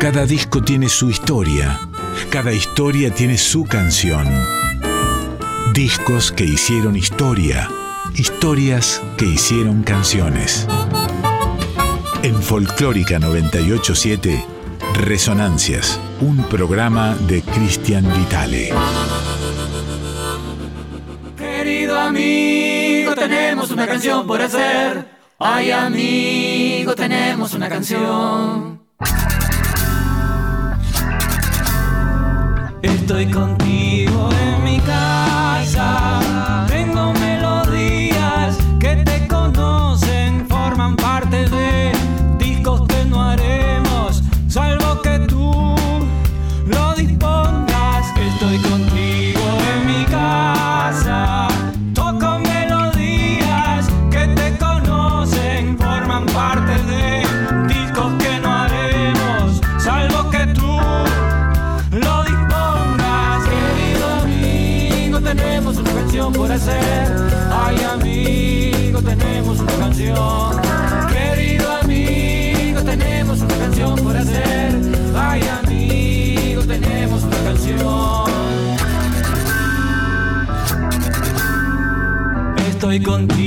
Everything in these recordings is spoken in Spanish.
Cada disco tiene su historia, cada historia tiene su canción. Discos que hicieron historia, historias que hicieron canciones. En Folclórica 987, Resonancias, un programa de Cristian Vitale. Querido amigo, tenemos una canción por hacer. Ay, amigo, tenemos una canción. Estoy contigo en mi casa. Estoy contigo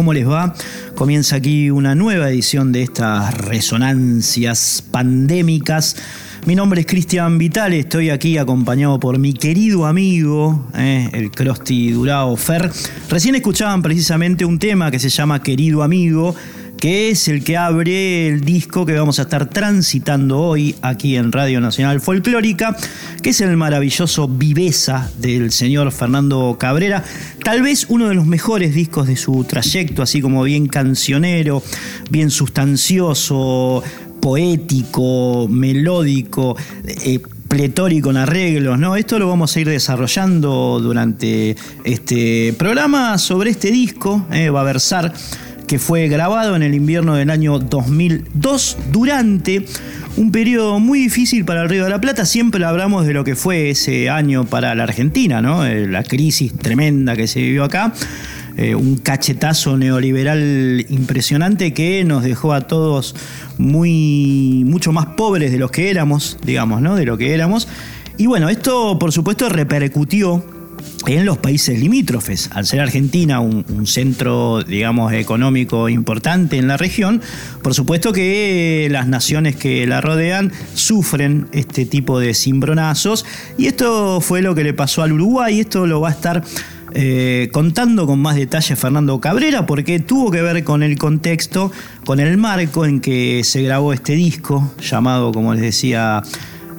¿cómo les va? Comienza aquí una nueva edición de estas resonancias pandémicas. Mi nombre es Cristian Vital, estoy aquí acompañado por mi querido amigo, eh, el Crosti Durao Fer. Recién escuchaban precisamente un tema que se llama Querido Amigo, que es el que abre el disco que vamos a estar transitando hoy aquí en Radio Nacional Folclórica, que es el maravilloso Viveza del señor Fernando Cabrera, tal vez uno de los mejores discos de su trayecto, así como bien cancionero, bien sustancioso, poético, melódico, eh, pletórico en arreglos, ¿no? Esto lo vamos a ir desarrollando durante este programa sobre este disco, eh, va a versar que fue grabado en el invierno del año 2002 durante un periodo muy difícil para el Río de la Plata. Siempre hablamos de lo que fue ese año para la Argentina, ¿no? Eh, La crisis tremenda que se vivió acá. Eh, un cachetazo neoliberal impresionante que nos dejó a todos muy mucho más pobres de los que éramos, digamos, ¿no? De lo que éramos. Y bueno, esto por supuesto repercutió en los países limítrofes. Al ser Argentina un, centro, digamos, económico importante en la región, por supuesto que las naciones que la rodean sufren este tipo de cimbronazos. Y esto fue lo que le pasó al Uruguay. Esto lo va a estar eh, contando con más detalle Fernando Cabrera, porque tuvo que ver con el contexto, con el marco en que se grabó este disco, llamado, como les decía,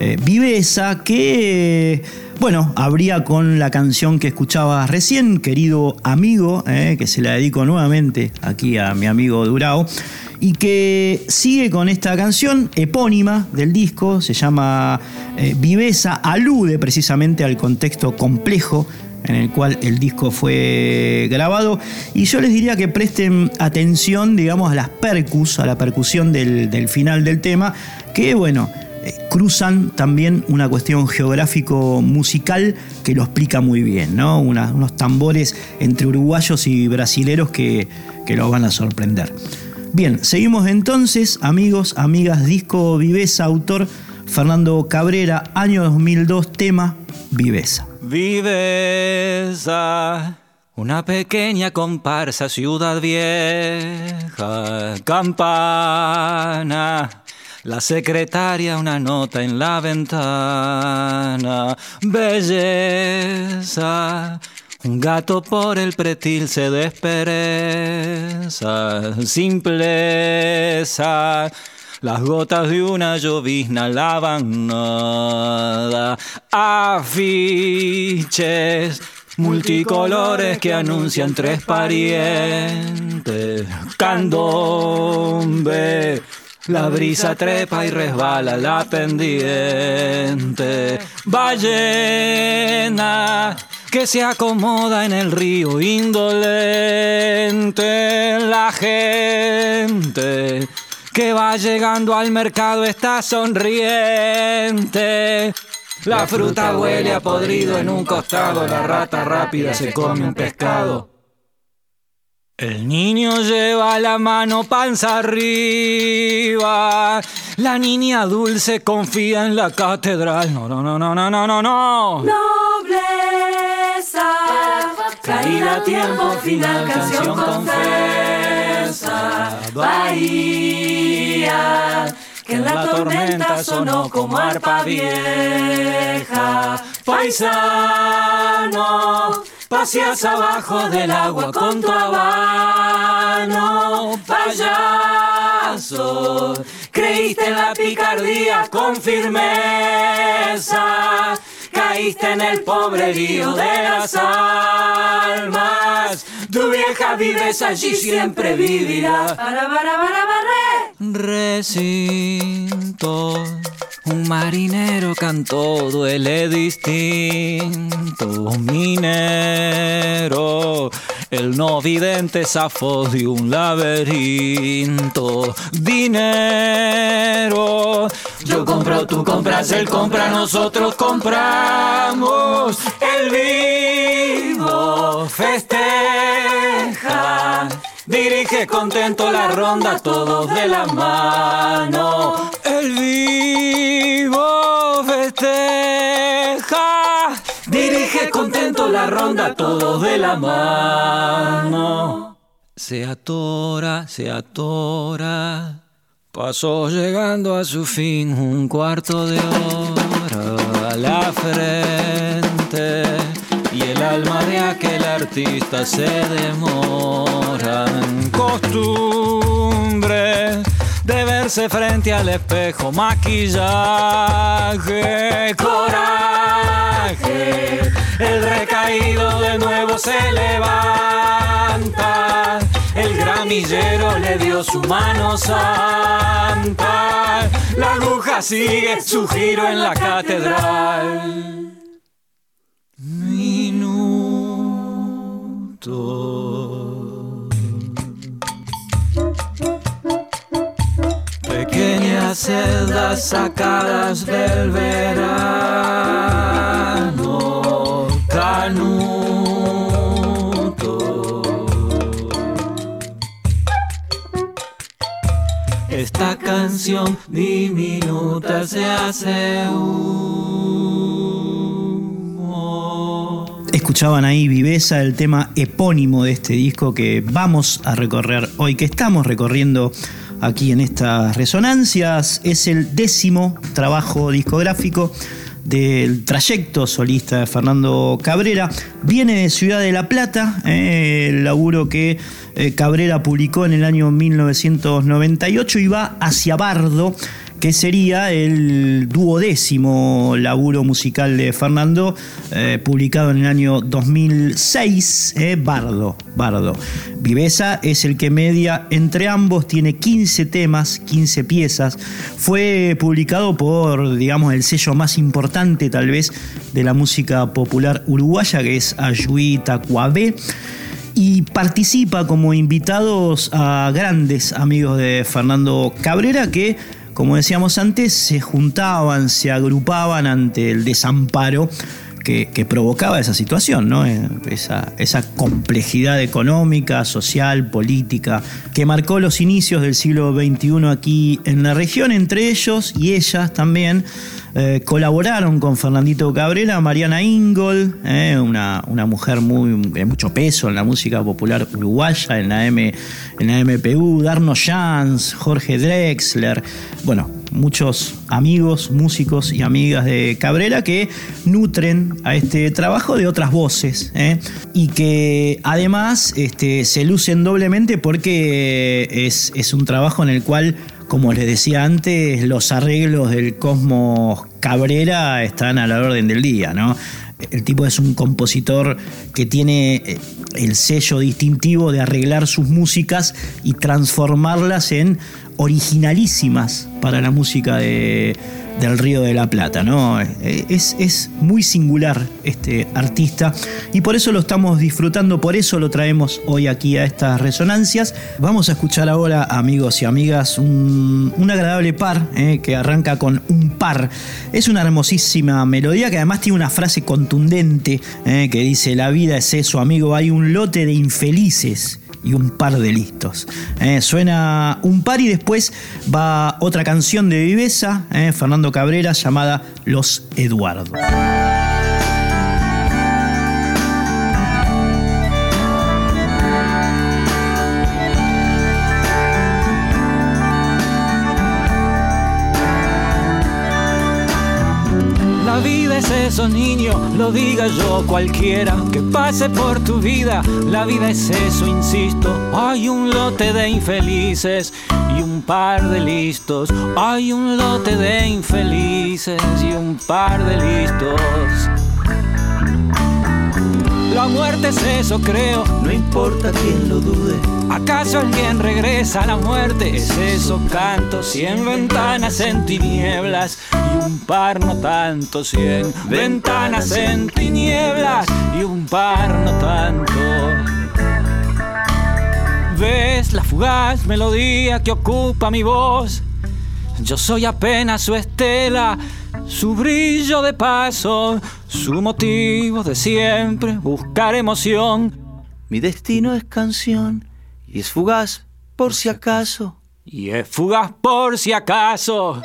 eh, Viveza, que, bueno, abría con la canción que escuchabas recién, querido amigo, eh, que se la dedico nuevamente aquí a mi amigo Durao y que sigue con esta canción epónima del disco, se llama eh, Viveza, alude precisamente al contexto complejo en el cual el disco fue grabado. Y yo les diría que presten atención, digamos, a las percus, a la percusión del, del final del tema, que bueno, cruzan también una cuestión geográfico-musical que lo explica muy bien, ¿no? unos tambores entre uruguayos y brasileros que, que los van a sorprender. Bien, seguimos entonces, amigos, amigas, disco Viveza, autor Fernando Cabrera, año 2002, tema Viveza. Viveza, una pequeña comparsa, ciudad vieja, campana. La secretaria una nota en la ventana. Belleza, un gato por el pretil se despereza, simpleza. Las gotas de una llovizna lavan nada. Afiches multicolores que anuncian tres parientes. Candombe. La brisa trepa y resbala la pendiente. Ballena que se acomoda en el río indolente. La gente que va llegando al mercado está sonriente. La fruta huele a podrido en un costado, la rata rápida se come un pescado. El niño lleva la mano panza arriba. La niña dulce confía en la catedral. No, no, no, no, no, no, no, no. Nobleza, caída a tiempo final, canción confesa. Bahía, que en la tormenta sonó como arpa vieja. Paisano, paseas abajo del agua con tu habano. Payaso, creíste en la picardía con firmeza. Caíste en el pobrerío de las almas. Tu vieja vives allí, siempre vivirá. Para, para, para, para, Recinto. Un marinero cantó, duele distinto. No vidente zafó de un laberinto. Dinero, yo compro, tú compras, él compra, nosotros compramos. El vivo festeja. Dirige contento la ronda, todos de la mano. El vivo festeja. Dirige contento la ronda, todos de la mano. Se atora, se atora. Pasó llegando a su fin un cuarto de hora a la frente y el alma de aquel artista se demora en costumbre de verse frente al espejo, maquillaje, coraje, el recaído de nuevo se levanta. El gramillero le dio su mano santa. La aguja sigue su giro en la catedral. Minuto. Pequeñas celdas sacadas del verano. Canuto. Esta canción diminuta se hace humo. Escuchaban ahí Viveza, el tema epónimo de este disco que vamos a recorrer hoy, que estamos recorriendo aquí en estas resonancias. Es el décimo trabajo discográfico del trayecto solista de Fernando Cabrera. Viene de Ciudad de La Plata, eh, el laburo que eh, Cabrera publicó en el año 1998 y va hacia Bardo que sería el duodécimo laburo musical de Fernando, eh, publicado en el año 2006, eh, Bardo, Bardo. Viveza es el que media entre ambos, tiene 15 temas, 15 piezas. Fue publicado por, digamos, el sello más importante tal vez de la música popular uruguaya, que es Ayuí Tacuabé y participa como invitados a grandes amigos de Fernando Cabrera que como decíamos antes, se juntaban, se agrupaban ante el desamparo que, provocaba esa situación, ¿no? Eh, esa, complejidad económica, social, política, que marcó los inicios del siglo XXI aquí en la región, entre ellos y ellas también. eh, colaboraron con Fernandito Cabrera, Mariana Ingol, eh, una, una mujer muy, de mucho peso en la música popular uruguaya, en la, M, en la MPU, Darno Jans, Jorge Drexler, bueno, muchos amigos, músicos y amigas de Cabrera que nutren a este trabajo de otras voces eh, y que además este, se lucen doblemente porque es, un trabajo en el cual como les decía antes, los arreglos del Cosmos Cabrera están a la orden del día. El tipo es un compositor que tiene eh, el sello distintivo de arreglar sus músicas y transformarlas en originalísimas para la música de, del Río de la Plata, ¿no? Es, es muy singular este artista y por eso lo estamos disfrutando, por eso lo traemos hoy aquí a estas resonancias. Vamos a escuchar ahora, amigos y amigas, un, agradable par eh, que arranca con un par. Es una hermosísima melodía que además tiene una frase contundente eh, que dice, la vida es eso, amigo, hay un lote de infelices y un par de listos. Eh, suena un par y después va otra canción de Viveza, eh, Fernando Cabrera, llamada Los Eduardo. Eso, niño, lo diga yo cualquiera que pase por tu vida. La vida es eso, insisto. Hay un lote de infelices y un par de listos. Hay un lote de infelices y un par de listos. La muerte es eso, creo, no importa quién lo dude. ¿Acaso alguien regresa a la muerte? Es eso, canto, cien ventanas en tinieblas y un par no tanto, cien ventanas en tinieblas y un par no tanto. ¿Ves la fugaz melodía que ocupa mi voz? Yo soy apenas su estela, su brillo de paso, su motivo de siempre, buscar emoción. Mi destino es canción y es fugaz por si acaso. Y es fugaz por si acaso.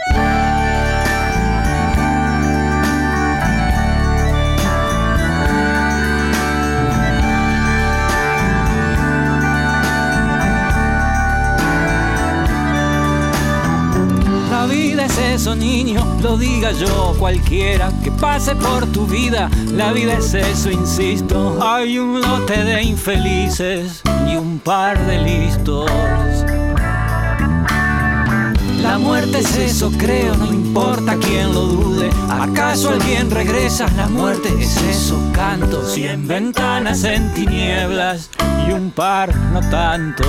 Eso, niño, lo diga yo cualquiera que pase por tu vida. La vida es eso, insisto. Hay un lote de infelices y un par de listos. La muerte es eso, creo, no importa quién lo dude. ¿Acaso alguien regresa? La muerte es eso, canto. Cien ventanas en tinieblas y un par no tanto.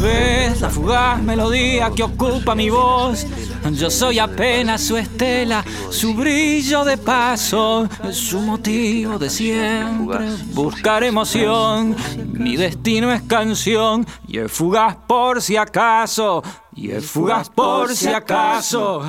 ¿Ves la fugaz melodía que ocupa mi voz? Yo soy apenas su estela, su brillo de paso, su motivo de siempre. Buscar emoción, mi destino es canción y es fugaz por si acaso, y es fugaz por si acaso.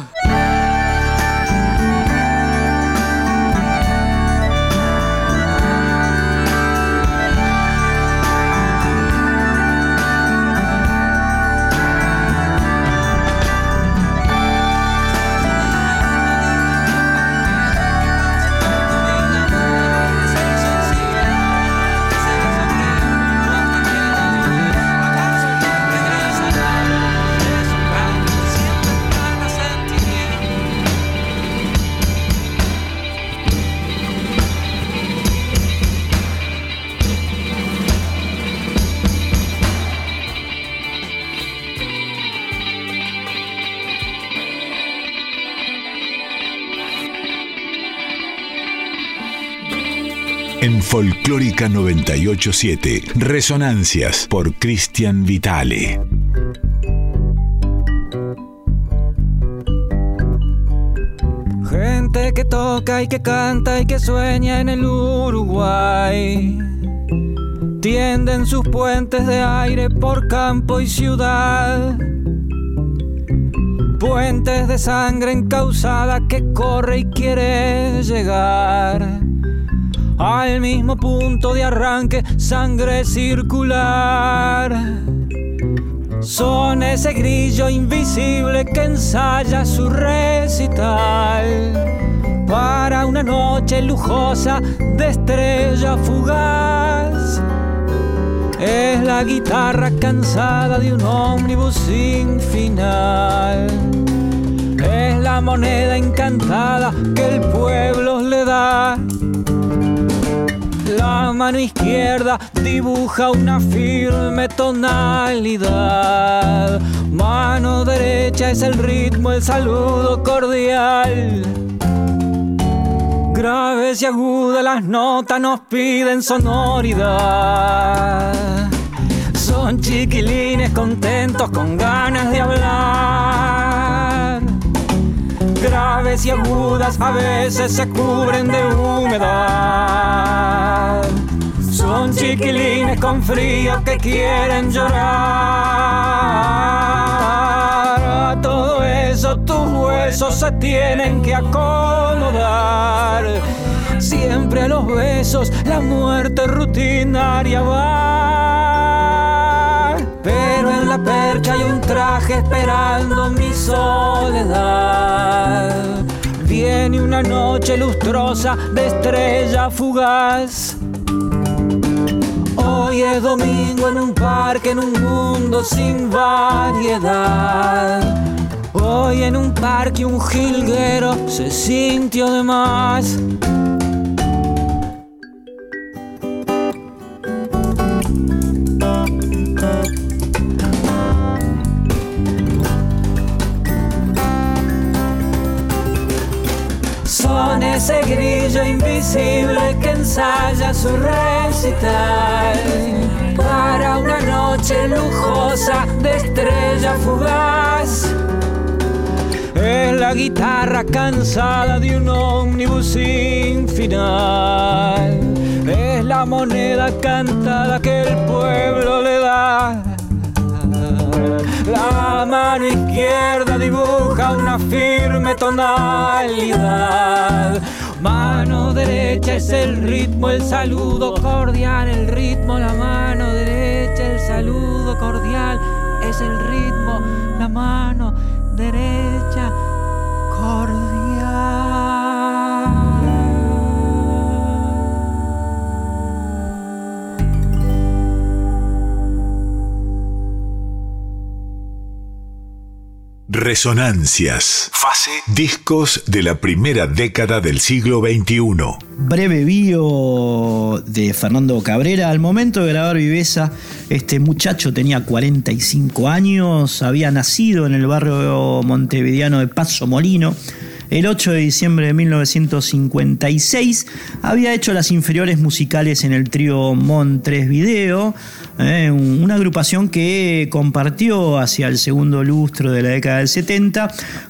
Folclórica 987, Resonancias por Cristian Vitale. Gente que toca y que canta y que sueña en el Uruguay. Tienden sus puentes de aire por campo y ciudad. puentes de sangre encausada que corre y quiere llegar al mismo punto de arranque, sangre circular. Son ese grillo invisible que ensaya su recital para una noche lujosa de estrella fugaz. Es la guitarra cansada de un ómnibus sin final. Es la moneda encantada que el pueblo le da la mano izquierda dibuja una firme tonalidad. Mano derecha es el ritmo, el saludo cordial. Graves y agudas las notas nos piden sonoridad. Son chiquilines contentos con ganas de hablar graves y agudas a veces se cubren de humedad. Son chiquilines con frío que quieren llorar. A todo eso tus huesos se tienen que acomodar. Siempre a los besos la muerte rutinaria va. Pero en la percha hay un traje esperando mi soledad. Noche lustrosa de estrella fugaz. Hoy es domingo en un parque, en un mundo sin variedad. Hoy en un parque un jilguero se sintió de más. Ensaya su recital para una noche lujosa de estrella fugaz. Es la guitarra cansada de un ómnibus sin final. Es la moneda cantada que el pueblo le da. La mano izquierda dibuja una firme tonalidad. Mano derecha es el ritmo, el saludo cordial, el ritmo, la mano derecha, el saludo cordial, es el ritmo, la mano derecha Resonancias. Fase. Discos de la primera década del siglo XXI. Breve bio de Fernando Cabrera. Al momento de grabar Viveza, este muchacho tenía 45 años, había nacido en el barrio montevideano de Paso Molino. El 8 de diciembre de 1956 había hecho las inferiores musicales en el trío Mon 3 Video, eh, una agrupación que compartió hacia el segundo lustro de la década del 70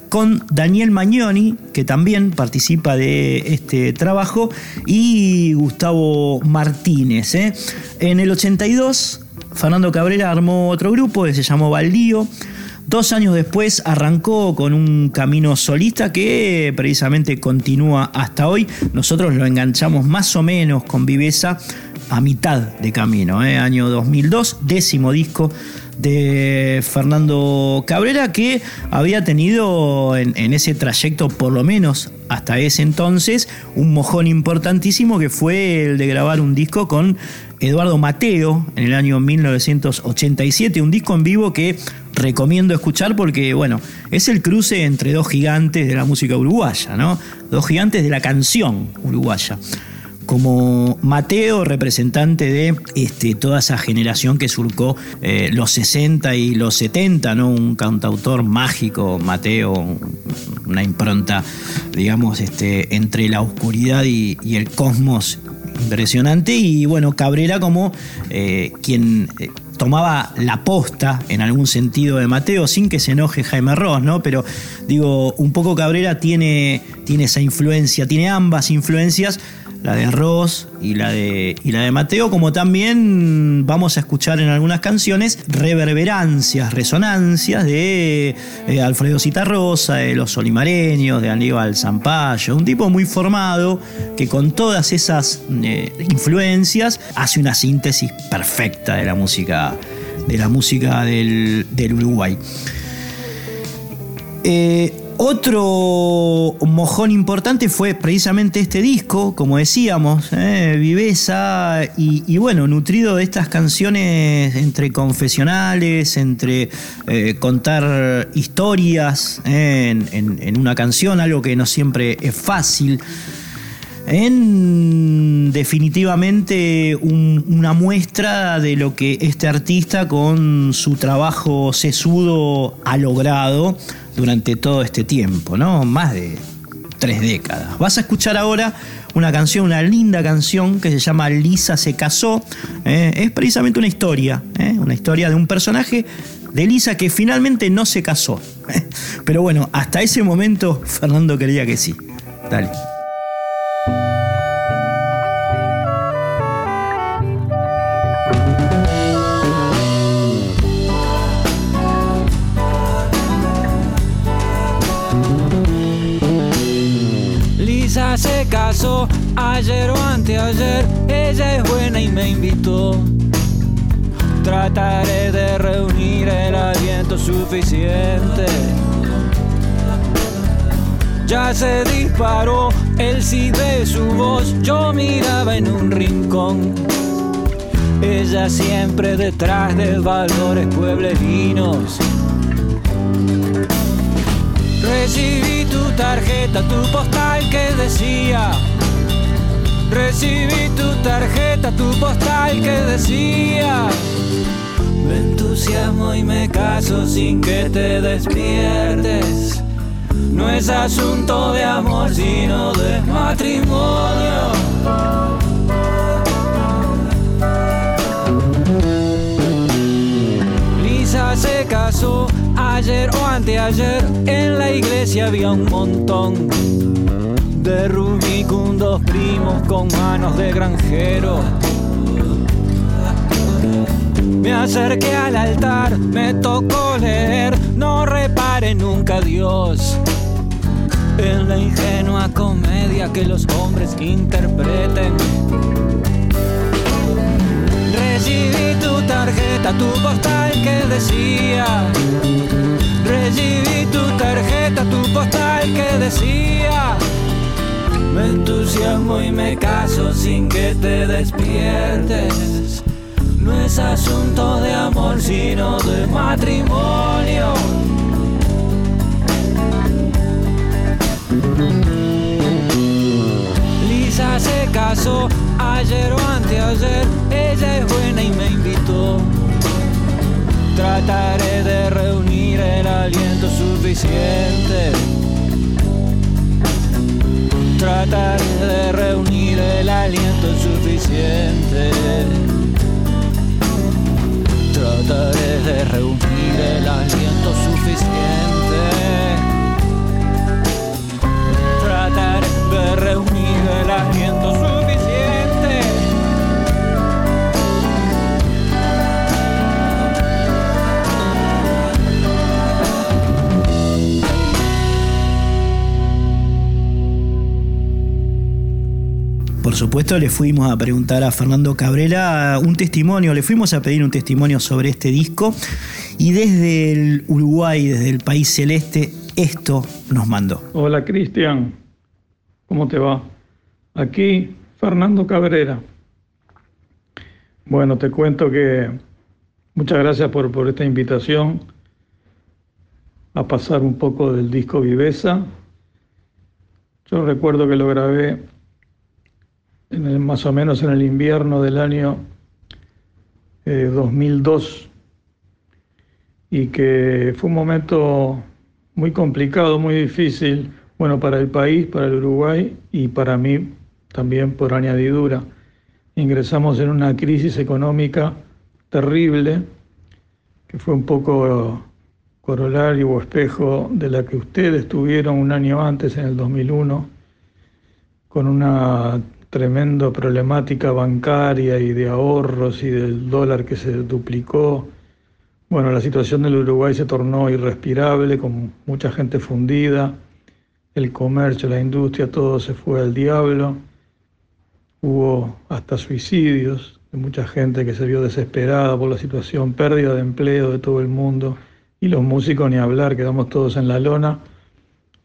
con Daniel Magnoni, que también participa de este trabajo, y Gustavo Martínez. eh. En el 82, Fernando Cabrera armó otro grupo que se llamó Baldío. Dos años después arrancó con un camino solista que precisamente continúa hasta hoy. Nosotros lo enganchamos más o menos con viveza a mitad de camino, ¿eh? año 2002, décimo disco de Fernando Cabrera que había tenido en, en ese trayecto por lo menos hasta ese entonces un mojón importantísimo que fue el de grabar un disco con Eduardo Mateo en el año 1987, un disco en vivo que recomiendo escuchar porque, bueno, es el cruce entre dos gigantes de la música uruguaya, ¿no? Dos gigantes de la canción uruguaya. Como Mateo, representante de este, toda esa generación que surcó eh, los 60 y los 70, ¿no? Un cantautor mágico, Mateo, una impronta, digamos, este, entre la oscuridad y, el cosmos impresionante. Y bueno, Cabrera como eh, quien eh, tomaba la posta en algún sentido de Mateo, sin que se enoje Jaime Ross, ¿no? Pero digo, un poco Cabrera tiene, tiene esa influencia, tiene ambas influencias, la de Ross y la de, y la de Mateo, como también vamos a escuchar en algunas canciones reverberancias, resonancias de eh, Alfredo Citarrosa, de los Olimareños, de Aníbal Zampayo, un tipo muy formado que con todas esas eh, influencias hace una síntesis perfecta de la música, de la música del, Uruguay. Eh, otro mojón importante fue precisamente este disco, como decíamos, eh, Viveza, y, bueno, nutrido de estas canciones entre confesionales, entre eh, contar historias eh, en, una canción, algo que no siempre es fácil. En definitivamente un, una muestra de lo que este artista con su trabajo sesudo ha logrado durante todo este tiempo, ¿no? Más de tres décadas. Vas a escuchar ahora una canción, una linda canción que se llama Lisa se casó. ¿eh? Es precisamente una historia, ¿eh? una historia de un personaje de Lisa que finalmente no se casó. Pero bueno, hasta ese momento Fernando quería que sí. Dale. Ayer o anteayer, ella es buena y me invitó. Trataré de reunir el aliento suficiente. Ya se disparó el sí de su voz, yo miraba en un rincón. Ella siempre detrás de valores pueblerinos. Recibí tu tarjeta, tu postal que decía. Recibí tu tarjeta, tu postal que decía. Me entusiasmo y me caso sin que te despiertes. No es asunto de amor, sino de matrimonio. Lisa se casó ayer o anteayer. En la iglesia había un montón de rubicundos primos con manos de granjero. Me acerqué al altar, me tocó leer, no repare nunca Dios en la ingenua comedia que los hombres interpreten. Recibí tu tarjeta, tu postal que decía. Recibí tu tarjeta, tu postal que decía. Me entusiasmo y me caso sin que te despiertes. No es asunto de amor, sino de matrimonio. Lisa se casó ayer o anteayer, ella es buena y me invitó. Trataré de reunir el aliento suficiente. Trataré de reunir el aliento suficiente. Trataré de reunir el aliento suficiente. Trataré de reunir el aliento suficiente. Supuesto, le fuimos a preguntar a Fernando Cabrera un testimonio, le fuimos a pedir un testimonio sobre este disco y desde el Uruguay, desde el país celeste, esto nos mandó. Hola Cristian, ¿cómo te va? Aquí Fernando Cabrera. Bueno, te cuento que muchas gracias por, por esta invitación a pasar un poco del disco Viveza. Yo recuerdo que lo grabé en el, más o menos en el invierno del año eh, 2002 y que fue un momento muy complicado, muy difícil, bueno, para el país, para el Uruguay y para mí también por añadidura. Ingresamos en una crisis económica terrible, que fue un poco corolario o espejo de la que ustedes tuvieron un año antes, en el 2001, con una tremenda problemática bancaria y de ahorros y del dólar que se duplicó. Bueno, la situación del Uruguay se tornó irrespirable, con mucha gente fundida, el comercio, la industria, todo se fue al diablo. Hubo hasta suicidios de mucha gente que se vio desesperada por la situación, pérdida de empleo de todo el mundo y los músicos ni hablar, quedamos todos en la lona.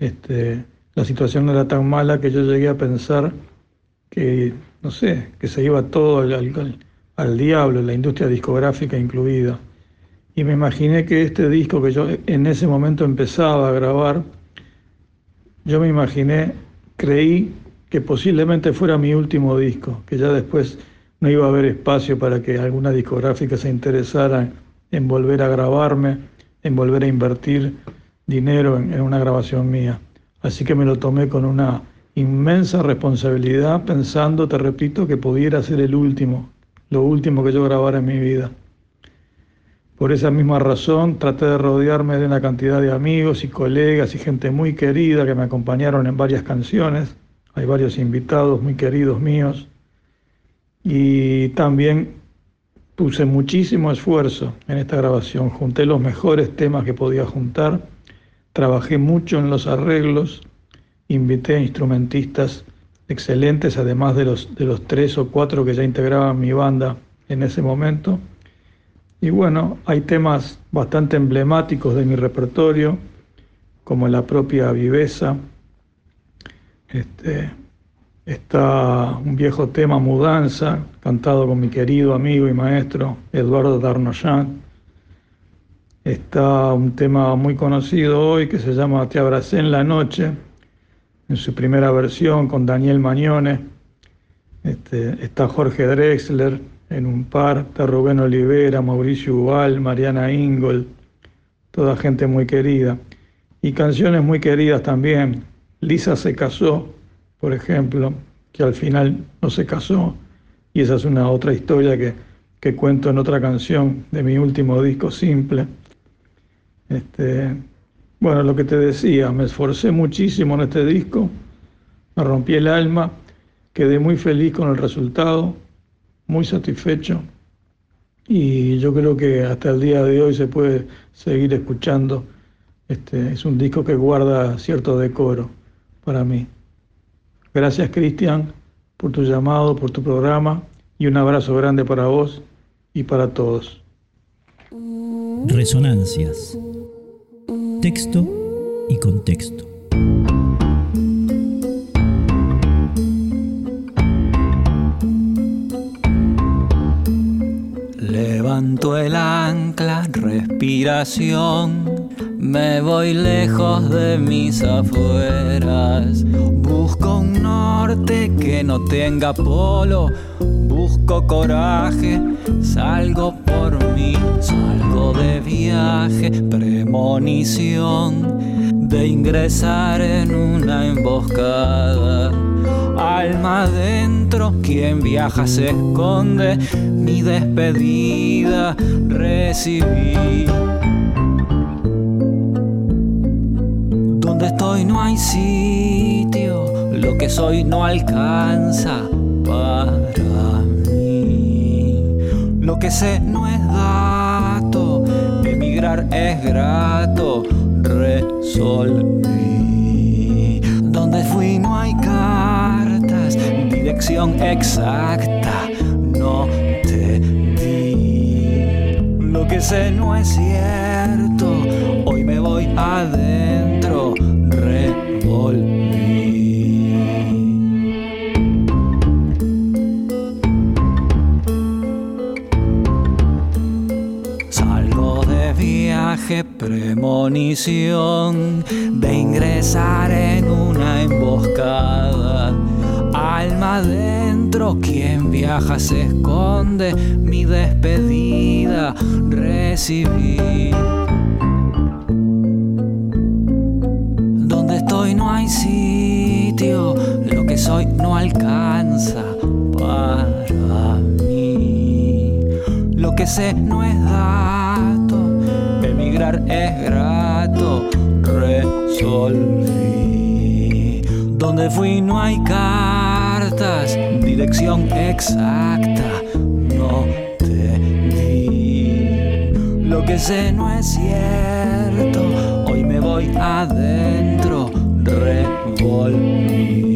Este, la situación no era tan mala que yo llegué a pensar que, no sé, que se iba todo al, al, diablo, la industria discográfica incluida. Y me imaginé que este disco que yo en ese momento empezaba a grabar, yo me imaginé, creí que posiblemente fuera mi último disco, que ya después no iba a haber espacio para que alguna discográfica se interesara en volver a grabarme en volver a invertir dinero en, una grabación mía. Así que me lo tomé con una inmensa responsabilidad, pensando, te repito, que pudiera ser el último, lo último que yo grabara en mi vida. Por esa misma razón traté de rodearme de una cantidad de amigos y colegas y gente muy querida que me acompañaron en varias canciones. Hay varios invitados muy queridos míos. Y también Puse muchísimo esfuerzo en esta grabación, junté los mejores temas que podía juntar, trabajé mucho en los arreglos, invité instrumentistas excelentes, además de los, de los tres o cuatro que ya integraban mi banda en ese momento. Y bueno, hay temas bastante emblemáticos de mi repertorio, como la propia Viveza, este, Está un viejo tema, Mudanza, cantado con mi querido amigo y maestro Eduardo Darnoyan. Está un tema muy conocido hoy que se llama Te abracé en la noche, en su primera versión con Daniel Mañone. Este, está Jorge Drexler en un par, está Rubén Olivera, Mauricio Ubal, Mariana Ingold, toda gente muy querida. Y canciones muy queridas también. Lisa se casó, por ejemplo, que al final no se casó, y esa es una otra historia que, que cuento en otra canción de mi último disco simple. Este, bueno, lo que te decía, me esforcé muchísimo en este disco, me rompí el alma, quedé muy feliz con el resultado, muy satisfecho y yo creo que hasta el día de hoy se puede seguir escuchando. Este, es un disco que guarda cierto decoro para mí. Gracias Cristian por tu llamado, por tu programa y un abrazo grande para vos y para todos. Resonancias. Texto y contexto. Levanto el ancla, respiración me voy lejos de mis afueras. Busco un norte que no tenga polo. Busco coraje, salgo por mí, salgo de viaje, premonición de ingresar en una emboscada. Alma adentro, quien viaja se esconde, mi despedida recibí no hay sitio, lo que soy no alcanza para mí. Lo que sé no es dato, emigrar es grato, resolví. Donde fui no hay cartas, dirección exacta, no te di. Lo que sé no es cierto, hoy me voy adentro premonición de ingresar en una emboscada. Alma adentro, quien viaja se esconde, mi despedida recibí. no hay sitio, lo que soy no alcanza para mí. Lo que sé no es dato, es grato, resolví. Donde fui no hay cartas, dirección exacta, no te di. Lo que sé no es cierto, hoy me voy adentro, revolví.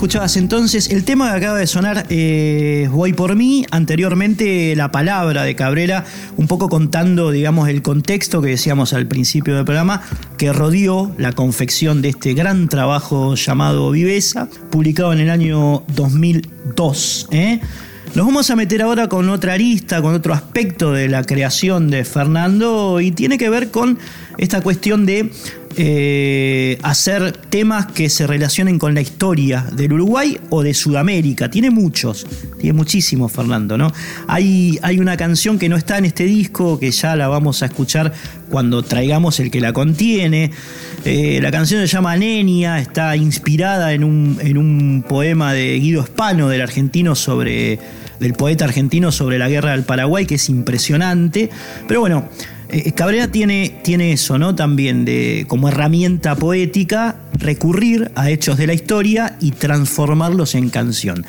Escuchabas entonces el tema que acaba de sonar, eh, Voy por mí, anteriormente la palabra de Cabrera, un poco contando, digamos, el contexto que decíamos al principio del programa, que rodeó la confección de este gran trabajo llamado Viveza, publicado en el año 2002. ¿eh? Nos vamos a meter ahora con otra arista, con otro aspecto de la creación de Fernando y tiene que ver con esta cuestión de eh, hacer temas que se relacionen con la historia del Uruguay o de Sudamérica. Tiene muchos, tiene muchísimos, Fernando, ¿no? Hay, hay una canción que no está en este disco, que ya la vamos a escuchar cuando traigamos el que la contiene. Eh, la canción se llama Nenia, está inspirada en un, en un poema de Guido Espano, del argentino sobre. del poeta argentino sobre la guerra del Paraguay, que es impresionante. Pero bueno. Eh, Cabrera tiene, tiene eso, ¿no? También de como herramienta poética recurrir a hechos de la historia y transformarlos en canción.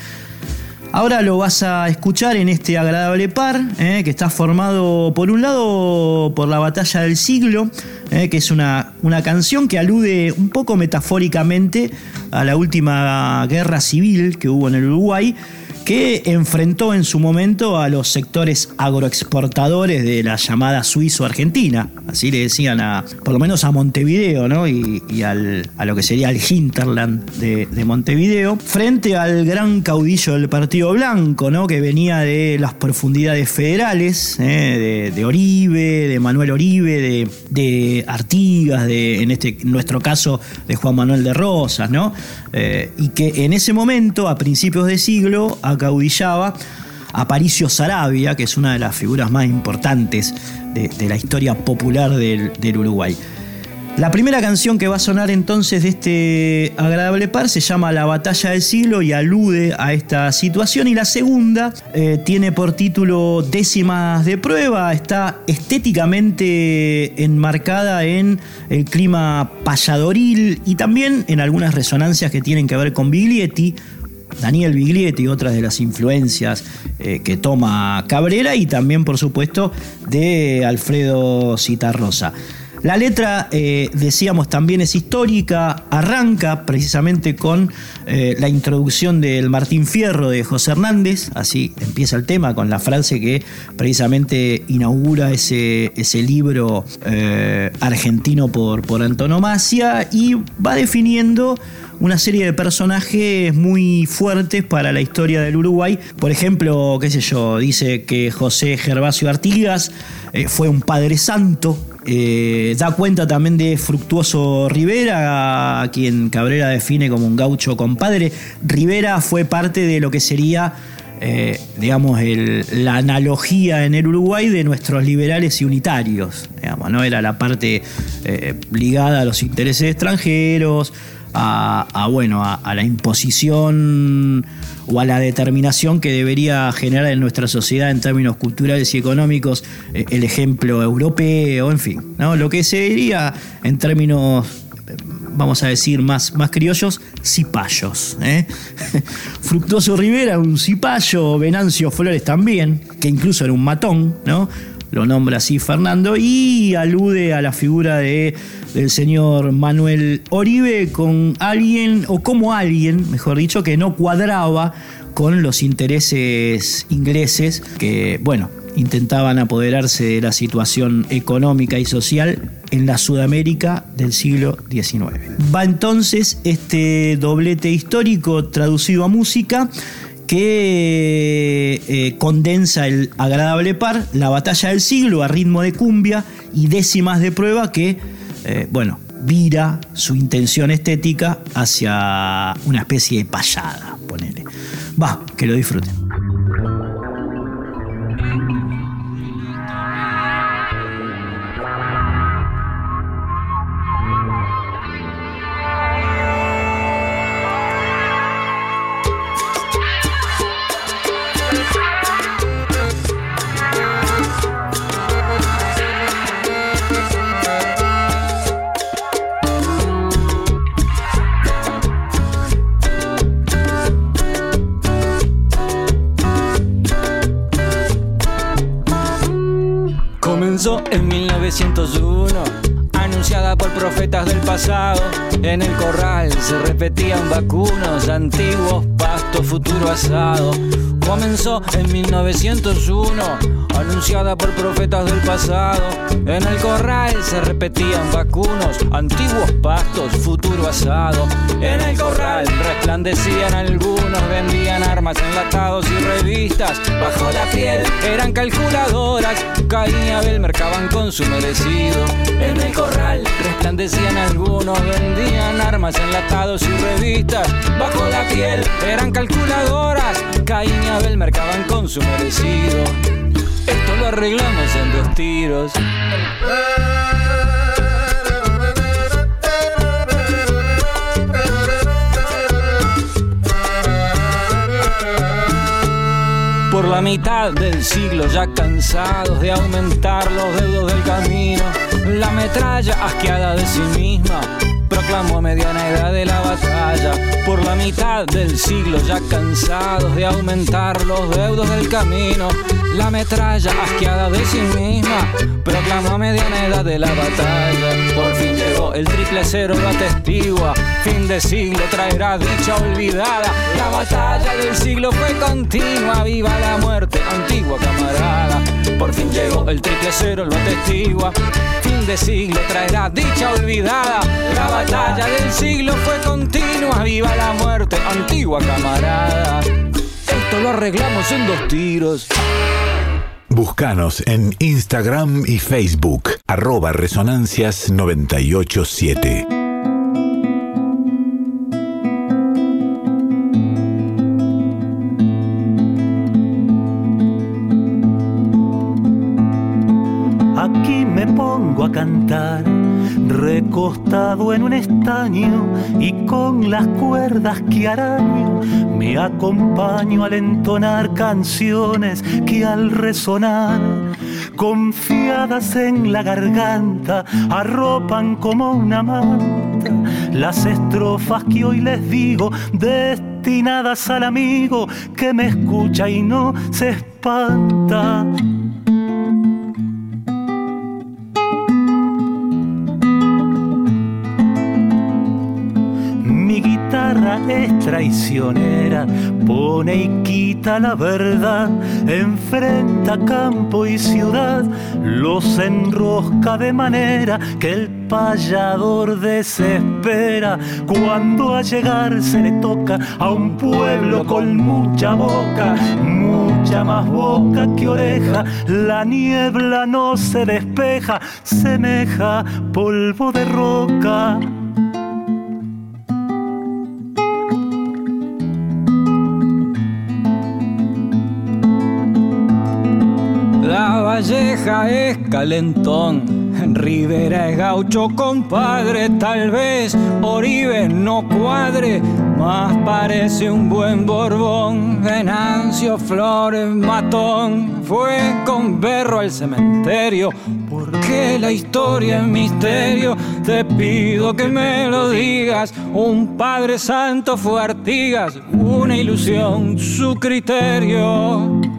Ahora lo vas a escuchar en este agradable par, ¿eh? que está formado por un lado por la batalla del siglo, ¿eh? que es una, una canción que alude un poco metafóricamente a la última guerra civil que hubo en el Uruguay, que enfrentó en su momento a los sectores agroexportadores de la llamada Suizo-Argentina. Así le decían a, por lo menos a Montevideo, ¿no? Y, al, a lo que sería el hinterland de, de, Montevideo, frente al gran caudillo del Partido Blanco, ¿no? Que venía de las profundidades federales, ¿eh? de, Oribe, de Manuel Oribe, de, de Artigas, de, en este, nuestro caso, de Juan Manuel de Rosas, ¿no? Eh, y que en ese momento, a principios de siglo, acaudillaba a Paricio Sarabia, que es una de las figuras más importantes de, la historia popular del, del, Uruguay. La primera canción que va a sonar entonces de este agradable par se llama La batalla del siglo y alude a esta situación. Y la segunda eh, tiene por título Décimas de prueba, está estéticamente enmarcada en el clima payadoril y también en algunas resonancias que tienen que ver con Biglietti, Daniel Biglietti, otras de las influencias eh, que toma Cabrera y también, por supuesto, de Alfredo Citarrosa. La letra, eh, decíamos, también es histórica, arranca precisamente con eh, la introducción del Martín Fierro de José Hernández, así empieza el tema con la frase que precisamente inaugura ese, ese libro argentino por, por antonomasia y va definiendo una serie de personajes muy fuertes para la historia del Uruguay. Por ejemplo, qué sé yo, dice que José Gervasio Artigas eh, fue un padre santo. Eh, da cuenta también de Fructuoso Rivera, a quien Cabrera define como un gaucho compadre. Rivera fue parte de lo que sería eh, digamos, la analogía en el Uruguay de nuestros liberales y unitarios. Digamos, ¿no? Era la parte ligada a los intereses extranjeros, a, a bueno, a, la imposición o a la determinación que debería generar en nuestra sociedad en términos culturales y económicos eh, el ejemplo europeo, en fin, ¿no? lo que se diría en términos vamos a decir más, más criollos, cipayos. ¿eh? Fructuoso Rivera, un cipayo, Venancio Flores también, que incluso era un matón, ¿no? Lo nombra así Fernando y alude a la figura de, del señor Manuel Oribe con alguien, o como alguien, mejor dicho, que no cuadraba con los intereses ingleses que, bueno, intentaban apoderarse de la situación económica y social en la Sudamérica del siglo XIX. Va entonces este doblete histórico traducido a música que eh, condensa el agradable par, la batalla del siglo a ritmo de cumbia y décimas de prueba que, eh, bueno, vira su intención estética hacia una especie de payada, ponele. Va, que lo disfruten. En 1901 anunciada por profetas del pasado. En el corral se repetían vacunos, antiguos pastos, futuro asado. Comenzó en 1901, anunciada por profetas del pasado. En el corral se repetían vacunos, antiguos pastos, futuro asado. En el corral resplandecían algunos, vendían armas, enlatados y revistas. Bajo la piel eran calculadoras, caía del mercaban con su merecido. En el corral resplandecían algunos, vendían armas, enlatados y revistas. Bajo la piel eran calculadoras, caía Abel mercaban con su merecido. Esto lo arreglamos en dos tiros. Por la mitad del siglo ya cansados de aumentar los dedos del camino, la metralla asqueada de sí misma proclamó mediana edad de la batalla. Por la mitad del siglo ya cansados de aumentar los deudos del camino. La metralla asqueada de sí misma proclamó mediana edad de la batalla. Por fin llegó el triple cero, lo atestigua. Fin de siglo traerá dicha olvidada. La batalla del siglo fue continua. Viva la muerte, antigua camarada. Por fin llegó el triple cero, lo atestigua. Fin de siglo traerá dicha olvidada batalla del siglo fue continua, viva la muerte, antigua camarada. Esto lo arreglamos en dos tiros. Búscanos en Instagram y Facebook, arroba resonancias987. Y con las cuerdas que araño, me acompaño al entonar canciones que al resonar, confiadas en la garganta, arropan como una manta las estrofas que hoy les digo, destinadas al amigo que me escucha y no se espanta. Es traicionera, pone y quita la verdad, enfrenta campo y ciudad, los enrosca de manera que el payador desespera cuando a llegar se le toca a un pueblo con mucha boca, mucha más boca que oreja, la niebla no se despeja, semeja polvo de roca. Valleja es calentón. Rivera es gaucho, compadre, tal vez Oribe no cuadre, más parece un buen Borbón. Venancio Flores Matón fue con berro al cementerio, porque la historia es misterio. Te pido que me lo digas, un Padre Santo fue Artigas, una ilusión su criterio.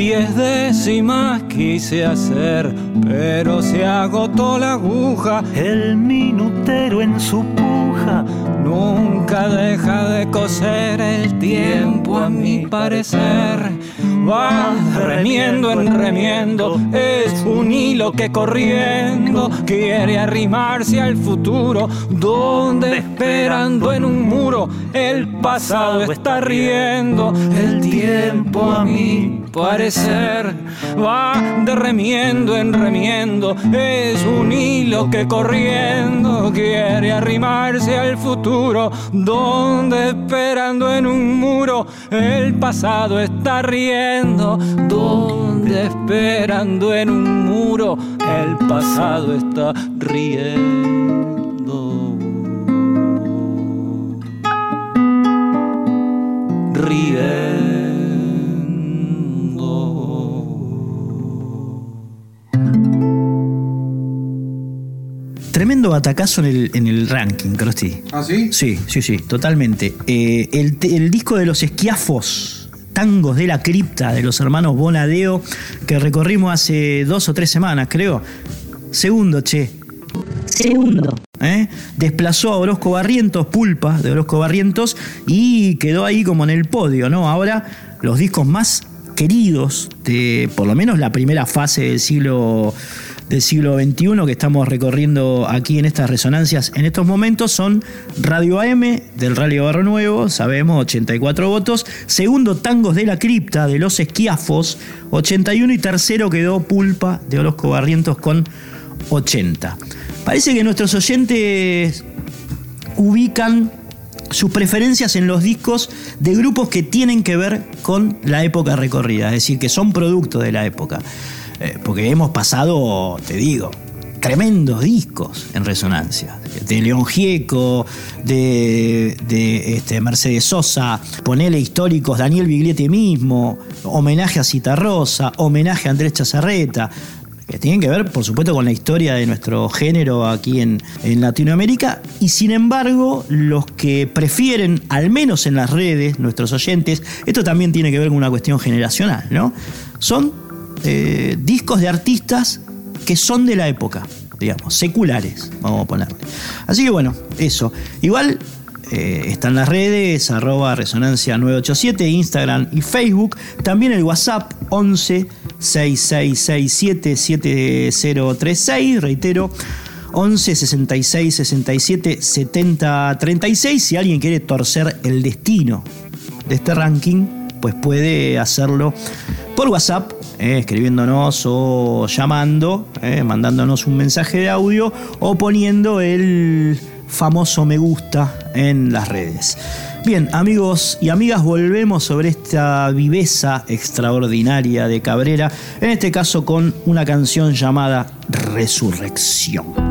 Diez décimas quise hacer, pero se agotó la aguja. El minutero en su puja Nunca deja de coser el tiempo, a mi parecer. Va remiendo en remiendo, es un hilo que corriendo quiere arrimarse al futuro, donde esperando en un muro el pasado está riendo. El tiempo a mi parecer va de remiendo en remiendo, es un hilo que corriendo quiere arrimarse al futuro, donde esperando en un muro el pasado está riendo, donde esperando en un muro el pasado está riendo. Riendo. tremendo batacazo en el, en el ranking, Crosti. ¿Ah, sí? Sí, sí, sí, totalmente. Eh, el, el disco de los esquiafos, tangos de la cripta de los hermanos Bonadeo, que recorrimos hace dos o tres semanas, creo. Segundo, che. Segundo. ¿eh? Desplazó a Orozco Barrientos, Pulpa de Orozco Barrientos, y quedó ahí como en el podio, ¿no? Ahora los discos más queridos de por lo menos la primera fase del siglo del siglo XXI que estamos recorriendo aquí en estas resonancias en estos momentos son Radio AM del Radio Barro Nuevo, sabemos, 84 votos. Segundo, Tangos de la Cripta de los Esquiafos, 81. Y tercero quedó Pulpa de Orozco Barrientos con 80. Parece que nuestros oyentes ubican sus preferencias en los discos de grupos que tienen que ver con la época recorrida, es decir, que son producto de la época. Eh, porque hemos pasado, te digo, tremendos discos en resonancia. De León Gieco, de, este, Mercedes Sosa, ponele históricos, Daniel Biglietti mismo, homenaje a Citarrosa, homenaje a Andrés Chazarreta, que tienen que ver, por supuesto, con la historia de nuestro género aquí en, Latinoamérica. Y sin embargo, los que prefieren, al menos en las redes, nuestros oyentes, esto también tiene que ver con una cuestión generacional, ¿no? Son eh, discos de artistas que son de la época, digamos, seculares, vamos a ponerle. Así que bueno, eso. Igual eh, están las redes, arroba resonancia 987, Instagram y Facebook. También el WhatsApp 11 6667 7036, reitero. 11 66 67 70 36. Si alguien quiere torcer el destino de este ranking, pues puede hacerlo por WhatsApp, eh, escribiéndonos o llamando, eh, mandándonos un mensaje de audio o poniendo el famoso me gusta en las redes. Bien, amigos y amigas, volvemos sobre esta viveza extraordinaria de Cabrera, en este caso con una canción llamada Resurrección.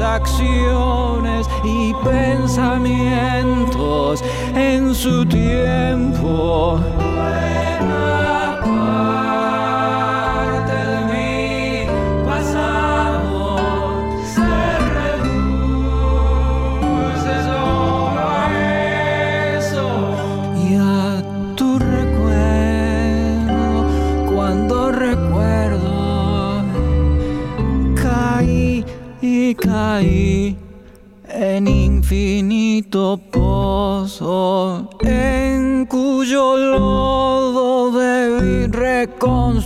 Acciones y pensamientos en su tiempo.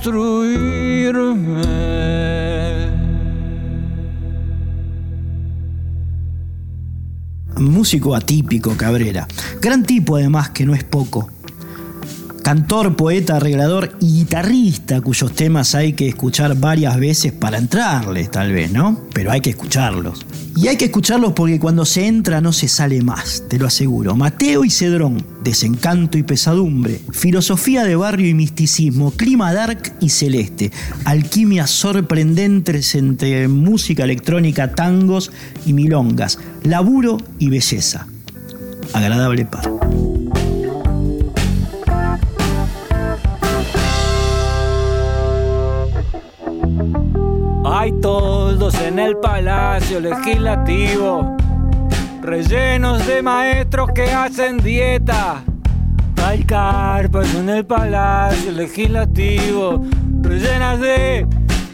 Reconstruirme. músico atípico Cabrera. Gran tipo además, que no es poco. Cantor, poeta, arreglador y guitarrista cuyos temas hay que escuchar varias veces para entrarles, tal vez, ¿no? Pero hay que escucharlos. Y hay que escucharlos porque cuando se entra no se sale más, te lo aseguro. Mateo y Cedrón, desencanto y pesadumbre, filosofía de barrio y misticismo, clima dark y celeste, alquimia sorprendente entre música electrónica, tangos y milongas, laburo y belleza. Agradable par. Hay toldos en el palacio legislativo, rellenos de maestros que hacen dieta. Hay carpas en el palacio legislativo, rellenas de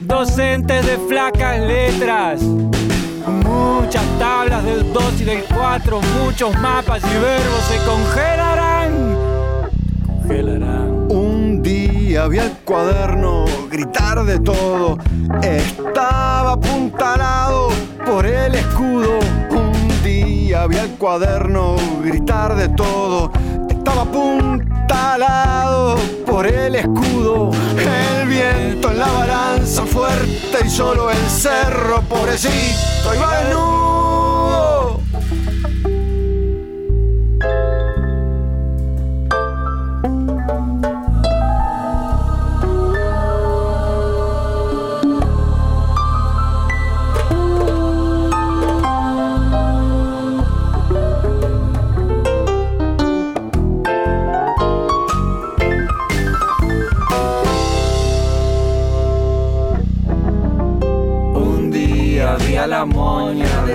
docentes de flacas letras. Muchas tablas del 2 y del 4, muchos mapas y verbos se congelarán. Congelarán. Vi el cuaderno gritar de todo. Estaba apuntalado por el escudo. Un día vi el cuaderno gritar de todo. Estaba apuntalado por el escudo. El viento en la balanza fuerte y solo el cerro pobrecito iba desnudo.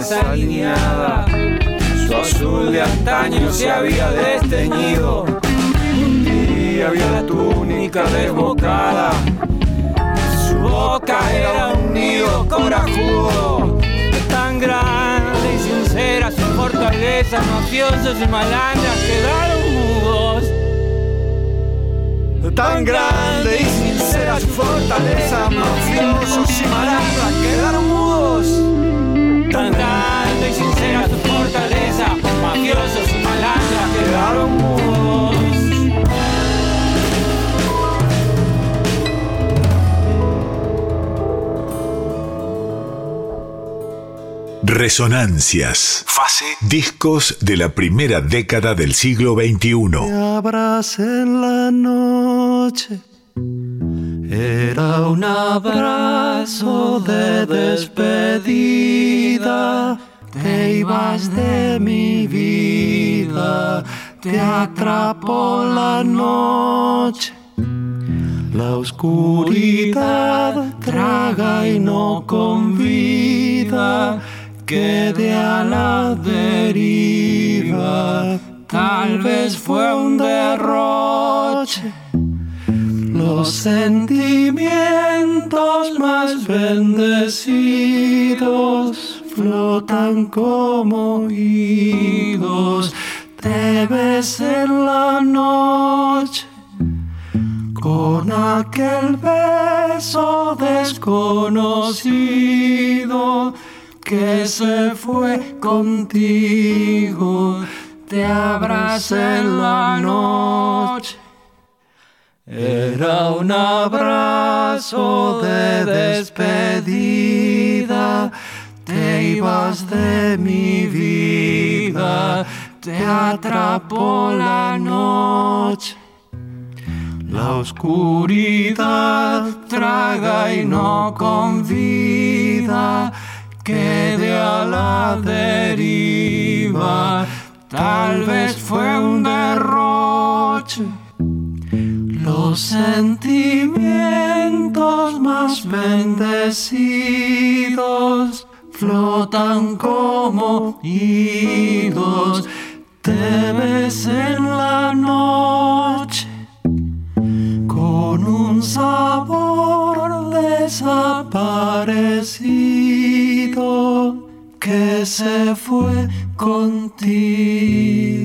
Desalineada, su azul de antaño se había desteñido. Un día vi a la túnica desbocada, su boca era un nido corajudo. Tan grande y sincera su fortaleza, mafiosos y malandras quedaron mudos. Tan grande y sincera su fortaleza, mafiosos y malandras quedaron mudos. Tan grande y sincera su fortaleza, mafiosos y malandras quedaron mudos. Resonancias. Fase. Discos de la primera década del siglo XXI. Me abracé en la noche. Era un abrazo de despedida. Te ibas de mi vida. Te atrapó la noche. La oscuridad traga y no convida. Quede a la deriva. Tal vez fue un derroche. Los sentimientos más bendecidos flotan como idos. Te ves en la noche con aquel beso desconocido que se fue contigo. Te abracé en la noche. Era un abrazo de despedida. Te ibas de mi vida. Te atrapó la noche. La oscuridad traga y no convida, quede a la deriva. Tal vez fue un derroche. Los sentimientos más bendecidos flotan como idos. Te ves en la noche con un sabor desaparecido que se fue contigo.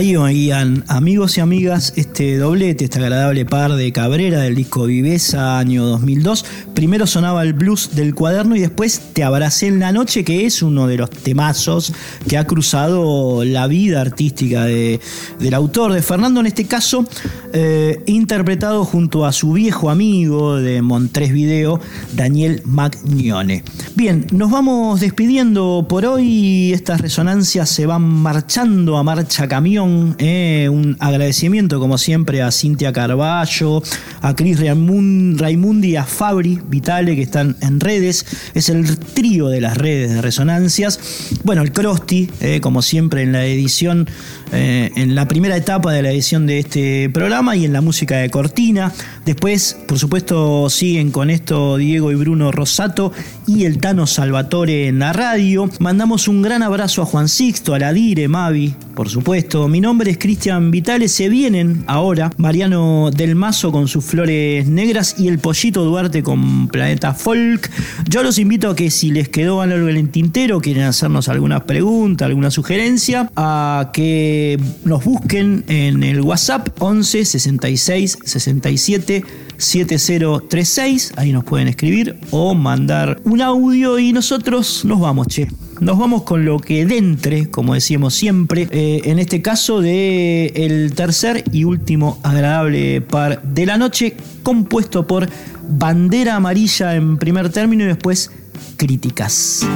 Ahí oían amigos y amigas este doblete, este agradable par de Cabrera del disco Viveza año 2002. Primero sonaba el blues del cuaderno y después Te abracé en la noche, que es uno de los temazos que ha cruzado la vida artística de- del autor, de Fernando en este caso, eh, interpretado junto a su viejo amigo de Montrés Video, Daniel Magnone. Bien, nos vamos despidiendo por hoy. Estas resonancias se van marchando a marcha camión. Eh. Un agradecimiento, como siempre, a Cintia Carballo, a Cris Raimun- Raimundi y a Fabri Vitale, que están en redes. Es el trío de las redes de resonancias. Bueno, el Crosti, eh, como siempre, en la edición, eh, en la primera etapa de la edición de este programa y en la música de Cortina. Después, por supuesto, siguen con esto Diego y Bruno Rosato y el Tano Salvatore en la radio. Mandamos un gran abrazo a Juan Sixto, a la Dire, Mavi, por supuesto. Mi nombre es Cristian Vitale. Se vienen ahora Mariano Del Mazo con sus flores negras y el Pollito Duarte con Planeta Folk. Yo los invito a que si les quedó algo en el tintero, quieren hacernos alguna pregunta, alguna sugerencia, a que nos busquen en el WhatsApp 11 66 67 7036. Ahí nos pueden escribir o mandar un audio y nosotros nos vamos, che. Nos vamos con lo que dentre, como decíamos siempre, eh, en este caso de el tercer y último agradable par de la noche, compuesto por Bandera Amarilla en primer término y después Críticas.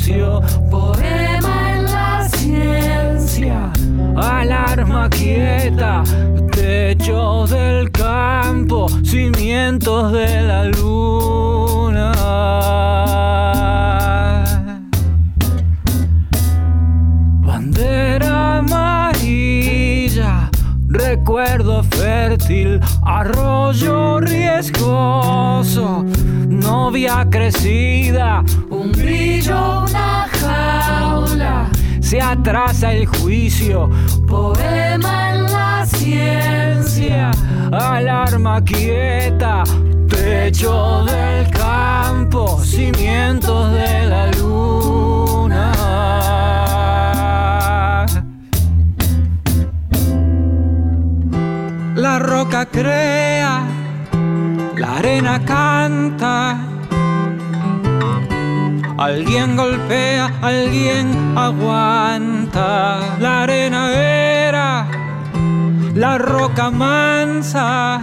Juicio, poema en la ciencia, alarma quieta, techo del campo, cimientos de la luna. Bandera amarilla, recuerdo fértil, arroyo riesgoso, novia crecida, un grillo, una jaula, se atrasa el juicio, poema en la ciencia, alarma quieta, techo del campo, cimientos de la luna. La roca crea, la arena canta. Alguien golpea, alguien aguanta. La arena era la roca mansa.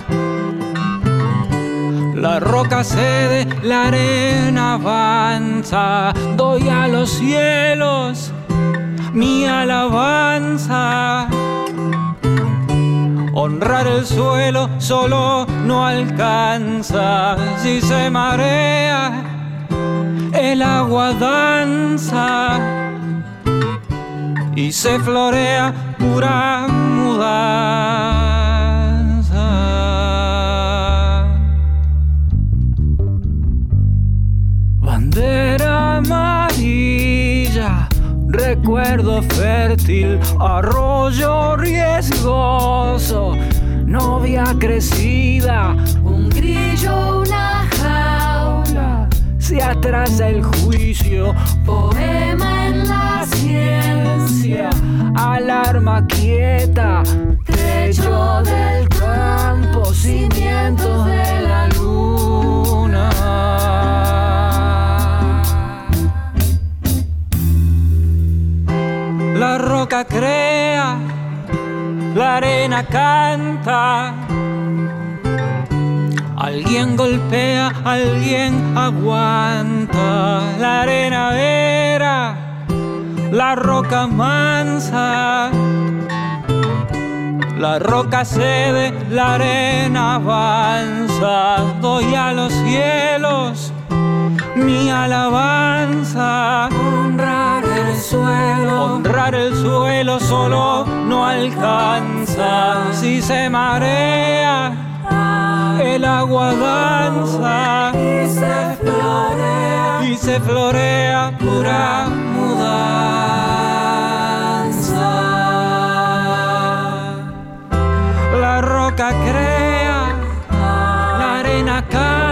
La roca cede, la arena avanza. Doy a los cielos mi alabanza. Honrar el suelo solo no alcanza. Si se marea, el agua danza y se florea pura mudanza. Bandera amarilla, recuerdo fértil, arroyo riesgoso, novia crecida, un grillo, una se atrasa el juicio, poema en la ciencia, alarma quieta, techo del campo, cimientos de la luna. La roca crea, la arena canta. Alguien golpea, alguien aguanta. La arena era la roca mansa. La roca cede, la arena avanza. Doy a los cielos mi alabanza. Honrar el suelo, honrar el suelo solo no alcanza. Si se marea el agua danza y se florea, y se florea pura mudanza. La roca crea, la arena canta,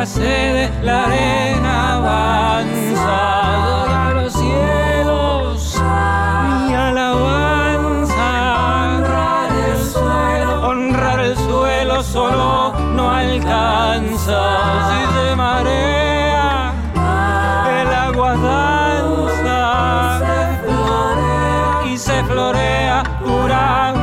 la la arena avanza. Doy a los cielos mi alabanza. honrar el suelo, Honrar el suelo solo no alcanza. Si se marea, el agua danza se florea, y se florea pura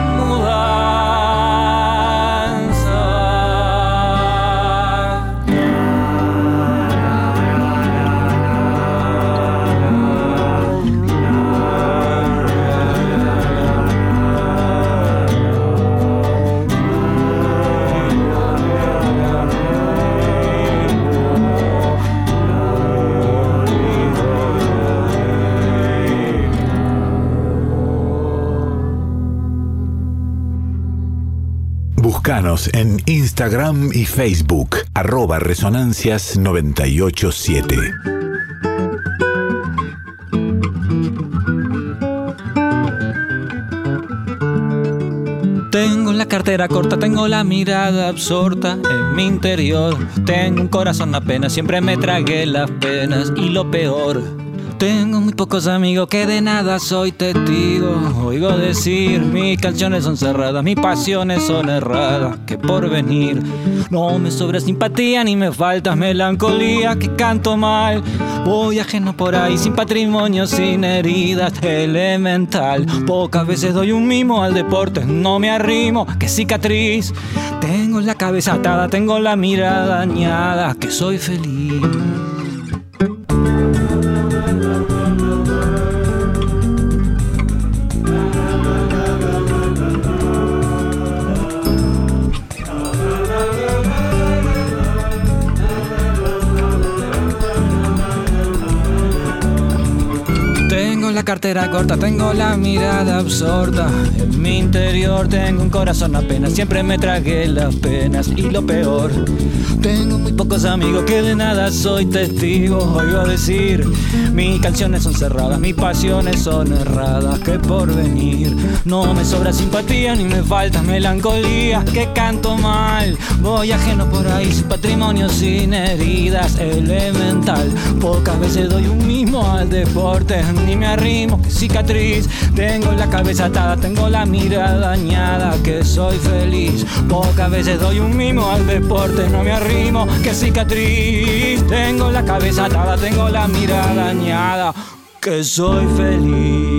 En Instagram y Facebook, arroba Resonancias 987. Tengo la cartera corta, tengo la mirada absorta en mi interior. Tengo un corazón apenas, siempre me tragué las penas y lo peor. Tengo muy pocos amigos que de nada soy testigo. Oigo decir, mis canciones son cerradas, mis pasiones son erradas. Que por venir no me sobra simpatía ni me falta melancolía. Que canto mal, voy ajeno por ahí sin patrimonio, sin heridas, elemental. Pocas veces doy un mimo al deporte, no me arrimo. Que cicatriz, tengo la cabeza atada, tengo la mirada dañada. Que soy feliz. Cartera corta, tengo la mirada absorta. En mi interior tengo un corazón apenas, siempre me tragué las penas y lo peor. Tengo muy pocos amigos que de nada soy testigo. Oigo decir, mis canciones son cerradas, mis pasiones son erradas. Que por venir no me sobra simpatía ni me falta melancolía. Que canto mal, voy ajeno por ahí sin patrimonio, sin heridas, elemental. Pocas veces doy un mismo al deporte, ni me que cicatriz. Tengo la cabeza atada, tengo la mirada dañada, que soy feliz. Pocas veces doy un mimo al deporte, no me arrimo, que cicatriz. Tengo la cabeza atada, tengo la mirada dañada, que soy feliz.